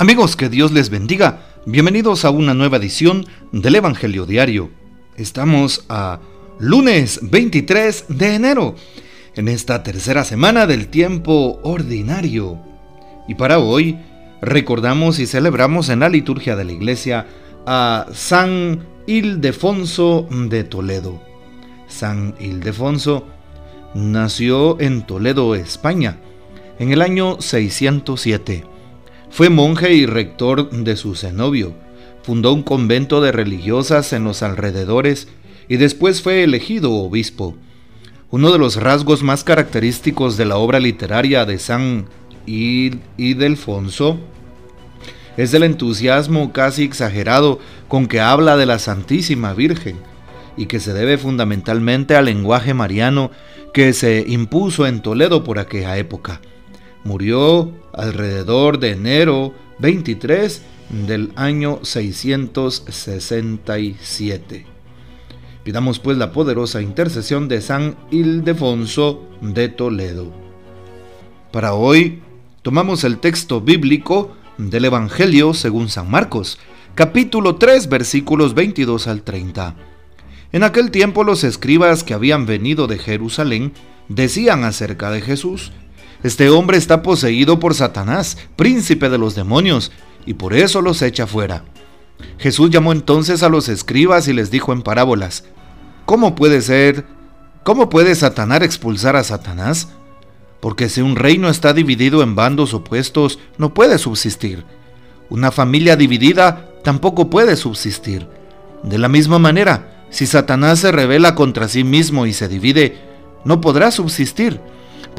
Amigos, que Dios les bendiga. Bienvenidos a una nueva edición del Evangelio Diario. Estamos a lunes 23 de enero, en esta tercera semana del tiempo ordinario. Y para hoy recordamos y celebramos en la liturgia de la iglesia a San Ildefonso de Toledo. San Ildefonso nació en Toledo, España, en el año 607 fue monje y rector de su cenobio. Fundó un convento de religiosas en los alrededores y después fue elegido obispo. Uno de los rasgos más característicos de la obra literaria de San Ildefonso es el entusiasmo casi exagerado con que habla de la Santísima Virgen y que se debe fundamentalmente al lenguaje mariano que se impuso en Toledo por aquella época. Murió alrededor de enero 23 del año 667. Pidamos pues la poderosa intercesión de San Ildefonso de Toledo. Para hoy tomamos el texto bíblico del Evangelio según San Marcos, capítulo 3 versículos 22 al 30. En aquel tiempo los escribas que habían venido de Jerusalén decían acerca de Jesús, este hombre está poseído por Satanás, príncipe de los demonios, y por eso los echa fuera. Jesús llamó entonces a los escribas y les dijo en parábolas, ¿Cómo puede ser? ¿Cómo puede Satanás expulsar a Satanás? Porque si un reino está dividido en bandos opuestos, no puede subsistir. Una familia dividida tampoco puede subsistir. De la misma manera, si Satanás se revela contra sí mismo y se divide, no podrá subsistir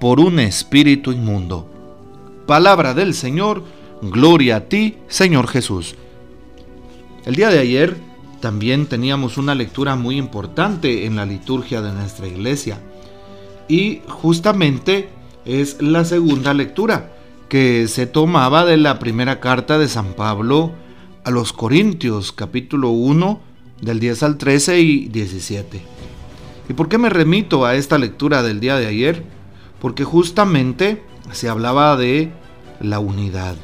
por un espíritu inmundo. Palabra del Señor, gloria a ti, Señor Jesús. El día de ayer también teníamos una lectura muy importante en la liturgia de nuestra iglesia y justamente es la segunda lectura que se tomaba de la primera carta de San Pablo a los Corintios, capítulo 1, del 10 al 13 y 17. ¿Y por qué me remito a esta lectura del día de ayer? Porque justamente se hablaba de la unidad.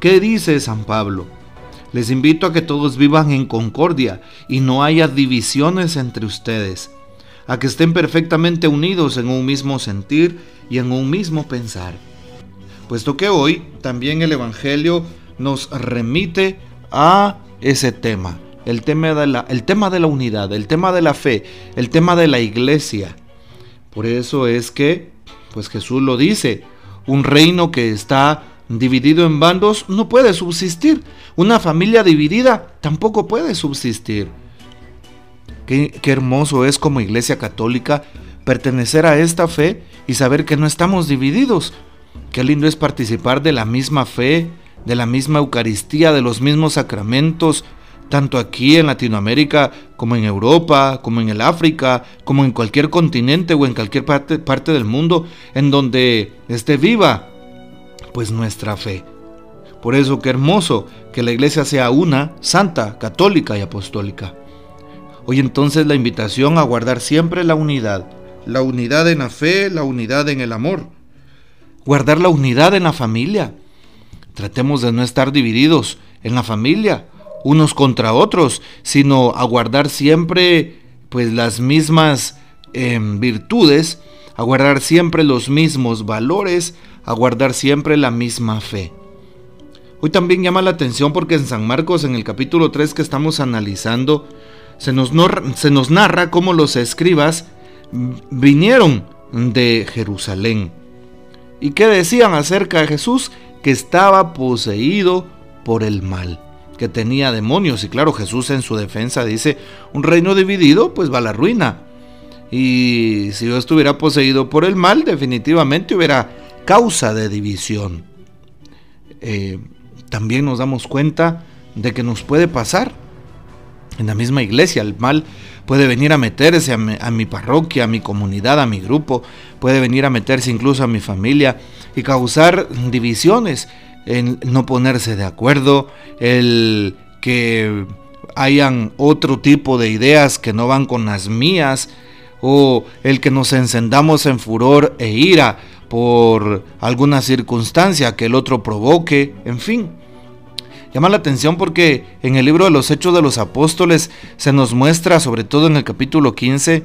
¿Qué dice San Pablo? Les invito a que todos vivan en concordia y no haya divisiones entre ustedes, a que estén perfectamente unidos en un mismo sentir y en un mismo pensar. Puesto que hoy también el Evangelio nos remite a ese tema, el tema de la, el tema de la unidad, el tema de la fe, el tema de la iglesia por eso es que, pues Jesús lo dice, un reino que está dividido en bandos no puede subsistir. Una familia dividida tampoco puede subsistir. Qué, qué, hermoso es como iglesia católica pertenecer a esta fe y saber que no estamos divididos. Qué lindo es participar de la misma fe, de la misma Eucaristía, de los mismos sacramentos, tanto aquí en Latinoamérica como en Europa, como en el África, como en cualquier continente o en cualquier parte, del mundo en donde esté viva pues nuestra fe. Por eso qué hermoso que la iglesia sea una, santa, católica y apostólica. Hoy entonces la invitación a guardar siempre la unidad, la unidad en la fe, la unidad en el amor, guardar la unidad en la familia. Tratemos de no estar divididos en la familia, unos contra otros, sino a guardar siempre pues las mismas em, virtudes, a guardar siempre los mismos valores, a guardar siempre la misma fe. Hoy también llama la atención porque en San Marcos, en el capítulo 3 que estamos analizando, se nos, se nos narra cómo los escribas vinieron de Jerusalén. ¿Y qué decían acerca de Jesús? Que estaba poseído por el mal que tenía demonios. Y claro, Jesús en su defensa dice, un reino dividido pues va a la ruina. Y si yo estuviera poseído por el mal, definitivamente hubiera causa de división. Eh, también nos damos cuenta de que nos puede pasar. En la misma iglesia el mal puede venir a meterse a mi, parroquia, a mi comunidad, a mi grupo, puede venir a meterse incluso a mi familia y causar divisiones, en no ponerse de acuerdo, el que hayan otro tipo de ideas que no van con las mías, o el que nos encendamos en furor e ira por alguna circunstancia que el otro provoque, en fin. Llama la atención porque en el libro de los Hechos de los Apóstoles se nos muestra, sobre todo en el capítulo 15,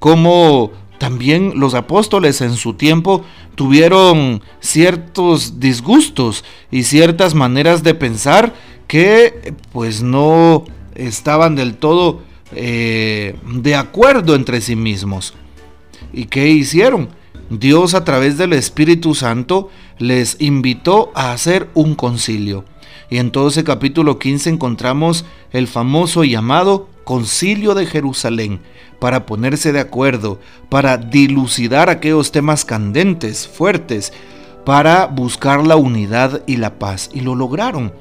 cómo también los apóstoles en su tiempo tuvieron ciertos disgustos y ciertas maneras de pensar que pues no estaban del todo eh, de acuerdo entre sí mismos. ¿Y qué hicieron? Dios a través del Espíritu Santo les invitó a hacer un concilio. Y en todo ese capítulo 15 encontramos el famoso llamado Concilio de Jerusalén para ponerse de acuerdo, para dilucidar aquellos temas candentes, fuertes, para buscar la unidad y la paz. Y lo lograron.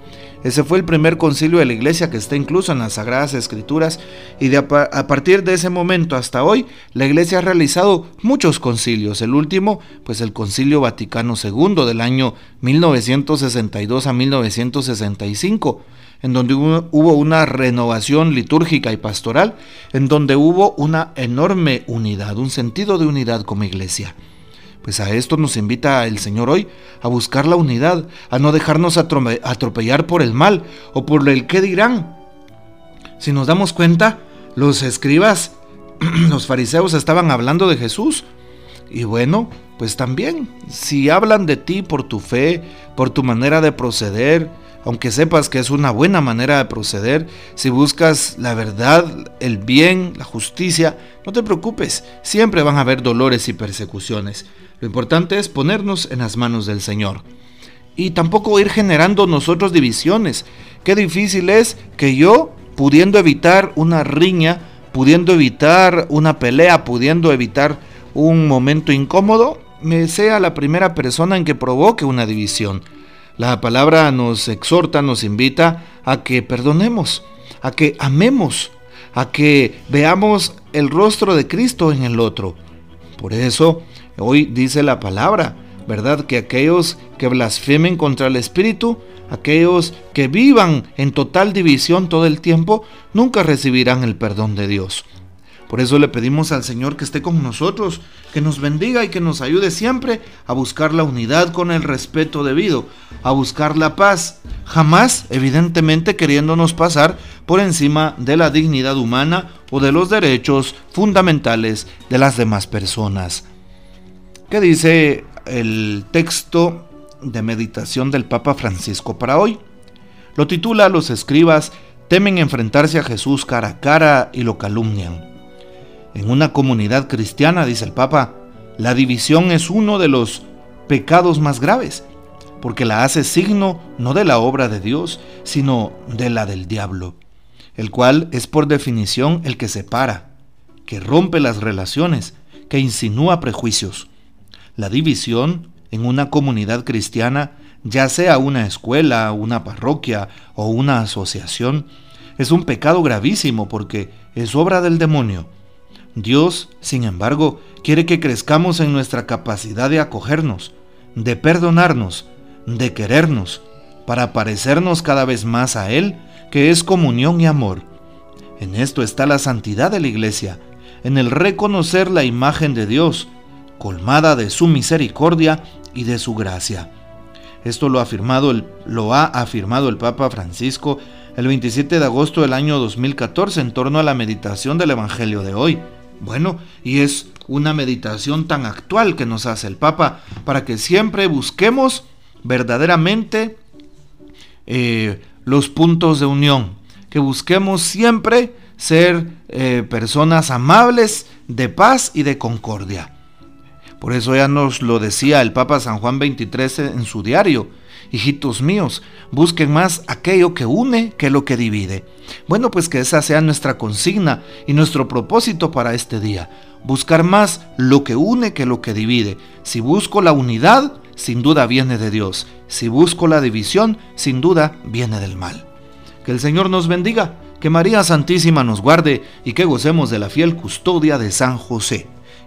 Ese fue el primer concilio de la iglesia que está incluso en las Sagradas Escrituras y a, partir de ese momento hasta hoy la iglesia ha realizado muchos concilios. El último, pues el Concilio Vaticano II del año 1962 a 1965 en donde hubo una renovación litúrgica y pastoral, en donde hubo una enorme unidad, un sentido de unidad como iglesia. Pues a esto nos invita el Señor hoy, a buscar la unidad, a no dejarnos atropellar por el mal o por el qué dirán. Si nos damos cuenta, los escribas, los fariseos estaban hablando de Jesús. Y bueno, pues también, si hablan de ti por tu fe, por tu manera de proceder, aunque sepas que es una buena manera de proceder, si buscas la verdad, el bien, la justicia, no te preocupes, siempre van a haber dolores y persecuciones. Lo importante es ponernos en las manos del Señor. Y tampoco ir generando nosotros divisiones. Qué difícil es que yo, pudiendo evitar una riña, pudiendo evitar una pelea, pudiendo evitar un momento incómodo, me sea la primera persona en que provoque una división. La palabra nos exhorta, nos invita a que perdonemos, a que amemos, a que veamos el rostro de Cristo en el otro. Por eso, Hoy dice la palabra, ¿verdad? Que aquellos que blasfemen contra el Espíritu, aquellos que vivan en total división todo el tiempo, nunca recibirán el perdón de Dios. Por eso le pedimos al Señor que esté con nosotros, que nos bendiga y que nos ayude siempre a buscar la unidad con el respeto debido, a buscar la paz, jamás evidentemente queriéndonos pasar por encima de la dignidad humana o de los derechos fundamentales de las demás personas. ¿Qué dice el texto de meditación del Papa Francisco para hoy? Lo titula Los escribas temen enfrentarse a Jesús cara a cara y lo calumnian. En una comunidad cristiana, dice el Papa, la división es uno de los pecados más graves, porque la hace signo no de la obra de Dios, sino de la del diablo, el cual es por definición el que separa, que rompe las relaciones, que insinúa prejuicios. La división en una comunidad cristiana, ya sea una escuela, una parroquia o una asociación, es un pecado gravísimo porque es obra del demonio. Dios, sin embargo, quiere que crezcamos en nuestra capacidad de acogernos, de perdonarnos, de querernos, para parecernos cada vez más a Él, que es comunión y amor. En esto está la santidad de la iglesia, en el reconocer la imagen de Dios, colmada de su misericordia y de su gracia. Esto lo ha afirmado el, lo ha afirmado el Papa Francisco el 27 de agosto del año 2014 en torno a la meditación del Evangelio de hoy. Bueno, y es una meditación tan actual que nos hace el Papa para que siempre busquemos verdaderamente eh, los puntos de unión, que busquemos siempre ser eh, personas amables, de paz y de concordia. Por eso ya nos lo decía el Papa San Juan 23 en su diario. Hijitos míos, busquen más aquello que une que lo que divide. Bueno, pues que esa sea nuestra consigna y nuestro propósito para este día. Buscar más lo que une que lo que divide. Si busco la unidad, sin duda viene de Dios. Si busco la división, sin duda viene del mal. Que el Señor nos bendiga, que María Santísima nos guarde y que gocemos de la fiel custodia de San José.